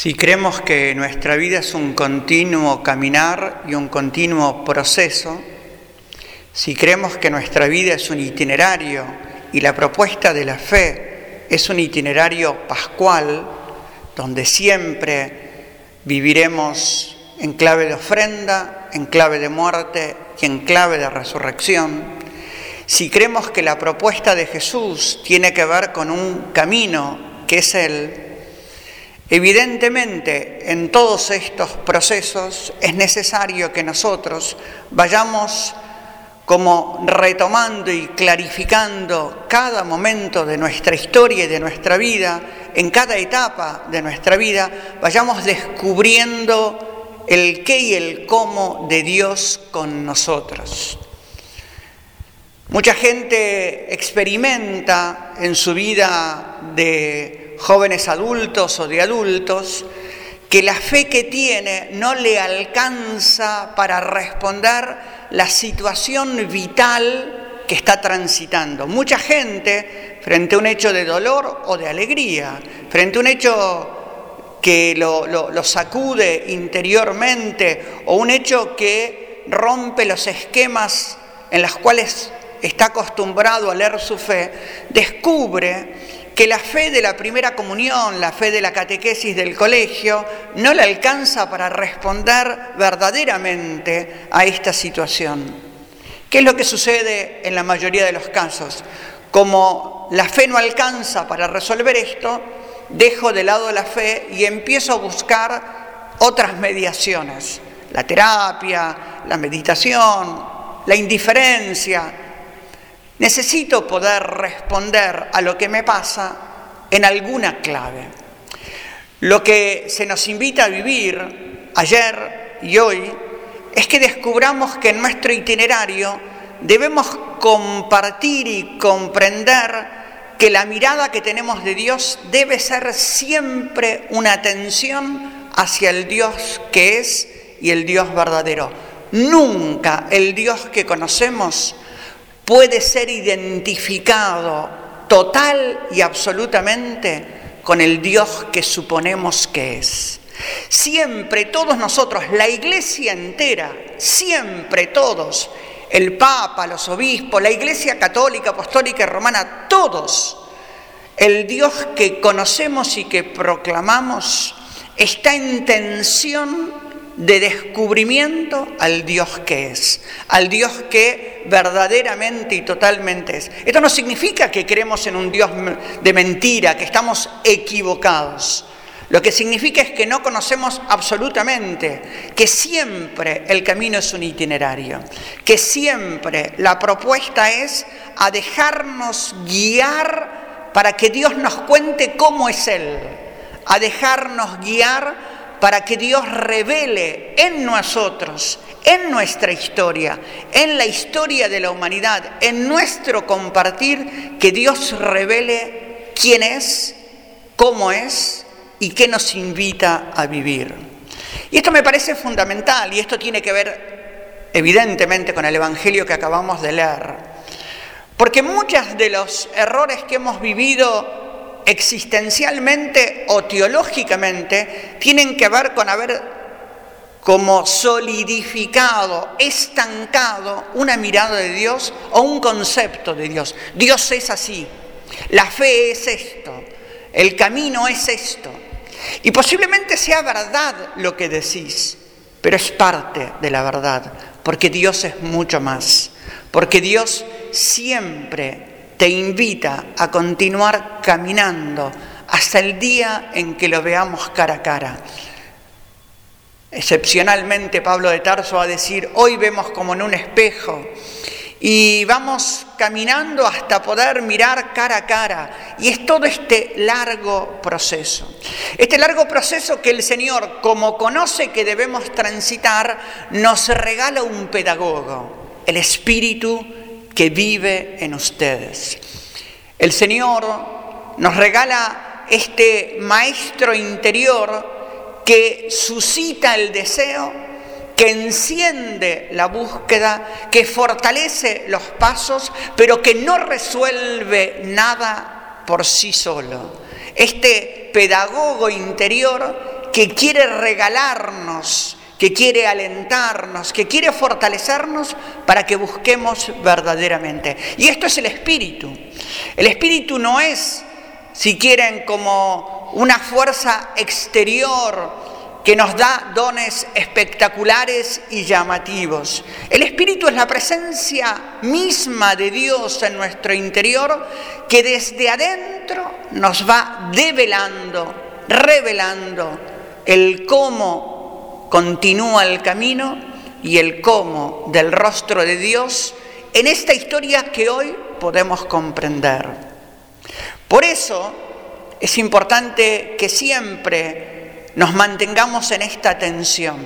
Si creemos que nuestra vida es un continuo caminar y un continuo proceso, si creemos que nuestra vida es un itinerario y la propuesta de la fe es un itinerario pascual, donde siempre viviremos en clave de ofrenda, en clave de muerte y en clave de resurrección, si creemos que la propuesta de Jesús tiene que ver con un camino que es el Evidentemente, en todos estos procesos es necesario que nosotros vayamos como retomando y clarificando cada momento de nuestra historia y de nuestra vida, en cada etapa de nuestra vida, vayamos descubriendo el qué y el cómo de Dios con nosotros. Mucha gente experimenta en su vida de jóvenes adultos o de adultos, que la fe que tiene no le alcanza para responder la situación vital que está transitando. Mucha gente, frente a un hecho de dolor o de alegría, frente a un hecho que lo, sacude interiormente o un hecho que rompe los esquemas en los cuales está acostumbrado a leer su fe, descubre que la fe de la primera comunión, la fe de la catequesis del colegio, no le alcanza para responder verdaderamente a esta situación. ¿Qué es lo que sucede en la mayoría de los casos? Como la fe no alcanza para resolver esto, dejo de lado la fe y empiezo a buscar otras mediaciones, la terapia, la meditación, la indiferencia, Necesito poder responder a lo que me pasa en alguna clave. Lo que se nos invita a vivir ayer y hoy es que descubramos que en nuestro itinerario debemos compartir y comprender que la mirada que tenemos de Dios debe ser siempre una atención hacia el Dios que es y el Dios verdadero. Nunca el Dios que conocemos puede ser identificado total y absolutamente con el Dios que suponemos que es. Siempre todos nosotros, la iglesia entera, siempre todos, el Papa, los obispos, la iglesia católica, apostólica y romana, todos, el Dios que conocemos y que proclamamos está en tensión de descubrimiento al Dios que es, al Dios que verdaderamente y totalmente es. Esto no significa que creemos en un Dios de mentira, que estamos equivocados. Lo que significa es que no conocemos absolutamente, que siempre el camino es un itinerario, que siempre la propuesta es a dejarnos guiar para que Dios nos cuente cómo es Él, a dejarnos guiar para que Dios revele en nosotros, en nuestra historia, en la historia de la humanidad, en nuestro compartir, que Dios revele quién es, cómo es y qué nos invita a vivir. Y esto me parece fundamental y esto tiene que ver evidentemente con el Evangelio que acabamos de leer. Porque muchos de los errores que hemos vivido existencialmente o teológicamente tienen que ver con haber como solidificado, estancado una mirada de Dios o un concepto de Dios. Dios es así, la fe es esto, el camino es esto. Y posiblemente sea verdad lo que decís, pero es parte de la verdad, porque Dios es mucho más, porque Dios siempre te invita a continuar caminando hasta el día en que lo veamos cara a cara. Excepcionalmente Pablo de Tarso a decir, hoy vemos como en un espejo y vamos caminando hasta poder mirar cara a cara. Y es todo este largo proceso. Este largo proceso que el Señor, como conoce que debemos transitar, nos regala un pedagogo, el Espíritu que vive en ustedes. El Señor nos regala este maestro interior que suscita el deseo, que enciende la búsqueda, que fortalece los pasos, pero que no resuelve nada por sí solo. Este pedagogo interior que quiere regalarnos, que quiere alentarnos, que quiere fortalecernos para que busquemos verdaderamente. Y esto es el espíritu. El espíritu no es, si quieren, como una fuerza exterior que nos da dones espectaculares y llamativos. El Espíritu es la presencia misma de Dios en nuestro interior que desde adentro nos va develando, revelando el cómo continúa el camino y el cómo del rostro de Dios en esta historia que hoy podemos comprender. Por eso es importante que siempre nos mantengamos en esta tensión.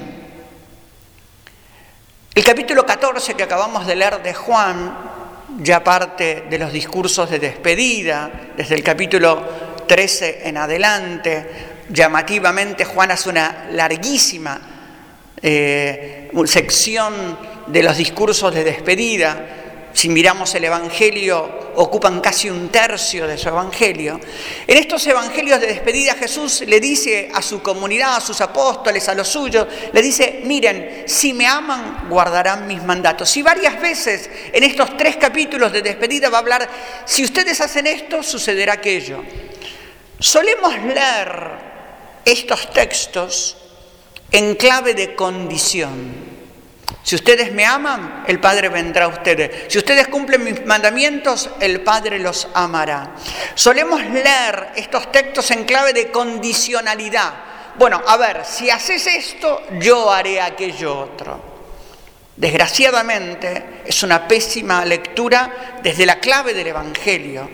El capítulo 14 que acabamos de leer de Juan, ya parte de los discursos de despedida, desde el capítulo 13 en adelante, llamativamente Juan hace una larguísima eh, sección de los discursos de despedida, si miramos el Evangelio, ocupan casi un tercio de su Evangelio. En estos Evangelios de despedida Jesús le dice a su comunidad, a sus apóstoles, a los suyos, le dice, miren, si me aman, guardarán mis mandatos. Y varias veces en estos tres capítulos de despedida va a hablar, si ustedes hacen esto, sucederá aquello. Solemos leer estos textos en clave de condición. Si ustedes me aman, el Padre vendrá a ustedes. Si ustedes cumplen mis mandamientos, el Padre los amará. Solemos leer estos textos en clave de condicionalidad. Bueno, a ver, si haces esto, yo haré aquello otro. Desgraciadamente, es una pésima lectura desde la clave del Evangelio.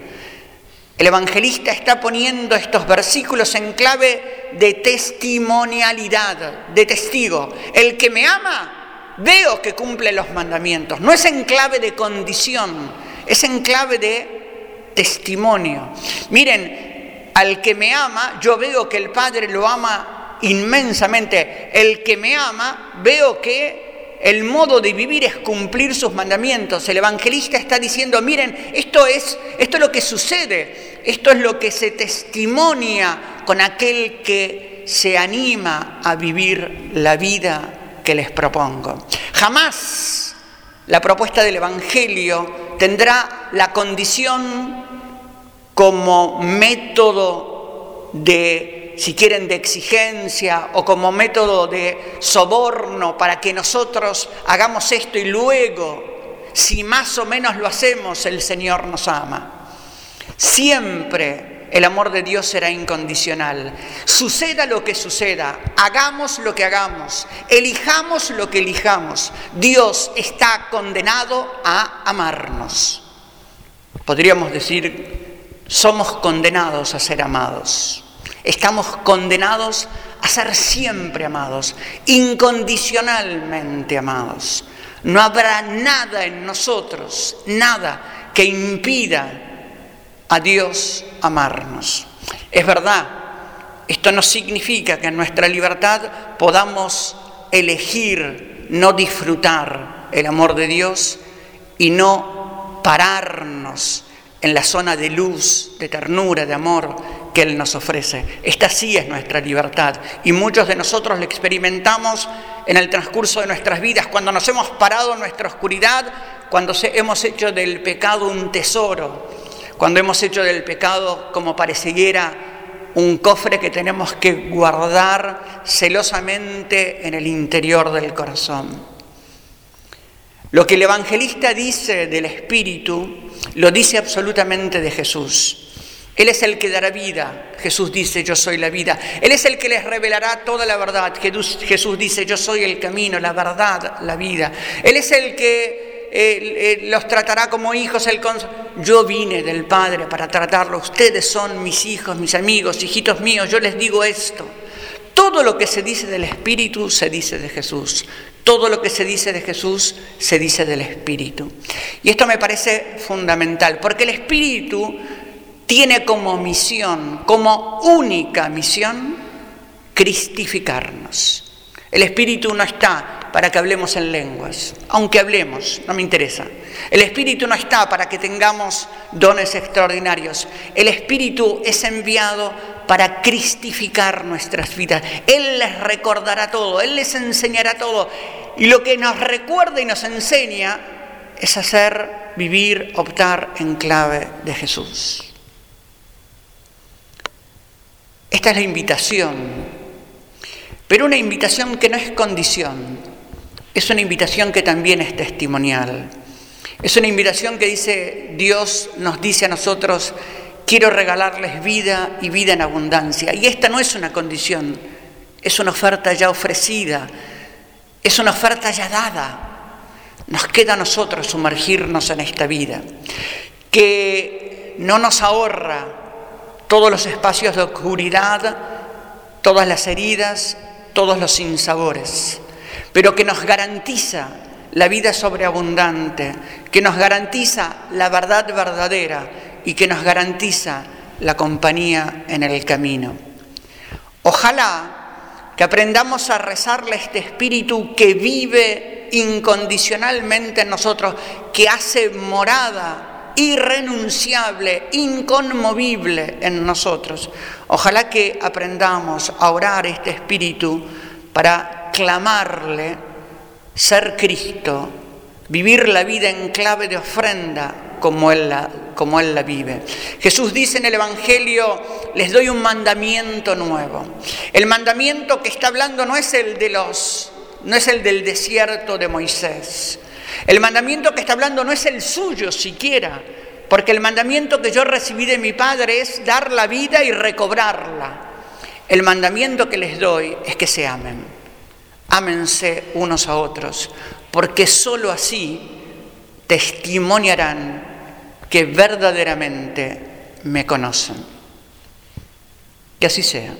El evangelista está poniendo estos versículos en clave de testimonialidad, de testigo. El que me ama, veo que cumple los mandamientos. No es en clave de condición, es en clave de testimonio. Miren, al que me ama, yo veo que el Padre lo ama inmensamente. El que me ama, veo que el modo de vivir es cumplir sus mandamientos. El evangelista está diciendo, miren, esto es, esto es lo que sucede, esto es lo que se testimonia con aquel que se anima a vivir la vida que les propongo. Jamás la propuesta del Evangelio tendrá la condición como método de, si quieren, de exigencia o como método de soborno para que nosotros hagamos esto y luego, si más o menos lo hacemos, el Señor nos ama. Siempre el amor de Dios será incondicional. Suceda lo que suceda, hagamos lo que hagamos, elijamos lo que elijamos, Dios está condenado a amarnos. Podríamos decir, somos condenados a ser amados. Estamos condenados a ser siempre amados, incondicionalmente amados. No habrá nada en nosotros, nada que impida a Dios amarnos. Es verdad, esto no significa que en nuestra libertad podamos elegir no disfrutar el amor de Dios y no pararnos en la zona de luz, de ternura, de amor que Él nos ofrece. Esta sí es nuestra libertad y muchos de nosotros la experimentamos en el transcurso de nuestras vidas, cuando nos hemos parado en nuestra oscuridad, cuando hemos hecho del pecado un tesoro, cuando hemos hecho del pecado como pareciera un cofre que tenemos que guardar celosamente en el interior del corazón. Lo que el evangelista dice del Espíritu, lo dice absolutamente de Jesús. Él es el que dará vida. Jesús dice, yo soy la vida. Él es el que les revelará toda la verdad. Jesús dice, yo soy el camino, la verdad, la vida. Él es el que eh, los tratará como hijos. El yo vine del Padre para tratarlos. Ustedes son mis hijos, mis amigos, hijitos míos. Yo les digo esto. Todo lo que se dice del Espíritu se dice de Jesús. Todo lo que se dice de Jesús se dice del Espíritu. Y esto me parece fundamental, porque el Espíritu tiene como misión, como única misión, cristificarnos. El Espíritu no está para que hablemos en lenguas, aunque hablemos, no me interesa. El Espíritu no está para que tengamos dones extraordinarios. El Espíritu es enviado para cristificar nuestras vidas. Él les recordará todo, Él les enseñará todo. Y lo que nos recuerda y nos enseña es hacer, vivir, optar en clave de Jesús. Esta es la invitación, pero una invitación que no es condición, es una invitación que también es testimonial. Es una invitación que dice, Dios nos dice a nosotros, quiero regalarles vida y vida en abundancia. Y esta no es una condición, es una oferta ya ofrecida, es una oferta ya dada. Nos queda a nosotros sumergirnos en esta vida, que no nos ahorra todos los espacios de oscuridad, todas las heridas, todos los sinsabores, pero que nos garantiza la vida sobreabundante, que nos garantiza la verdad verdadera y que nos garantiza la compañía en el camino. Ojalá que aprendamos a rezarle a este espíritu que vive incondicionalmente en nosotros, que hace morada irrenunciable, inconmovible en nosotros. Ojalá que aprendamos a orar este espíritu para clamarle, ser Cristo, vivir la vida en clave de ofrenda como él, la, como él la vive. Jesús dice en el Evangelio, les doy un mandamiento nuevo. El mandamiento que está hablando no es el de los no es el del desierto de Moisés, el mandamiento que está hablando no es el suyo siquiera, porque el mandamiento que yo recibí de mi Padre es dar la vida y recobrarla. El mandamiento que les doy es que se amen. Ámense unos a otros, porque sólo así testimoniarán que verdaderamente me conocen. Que así sea.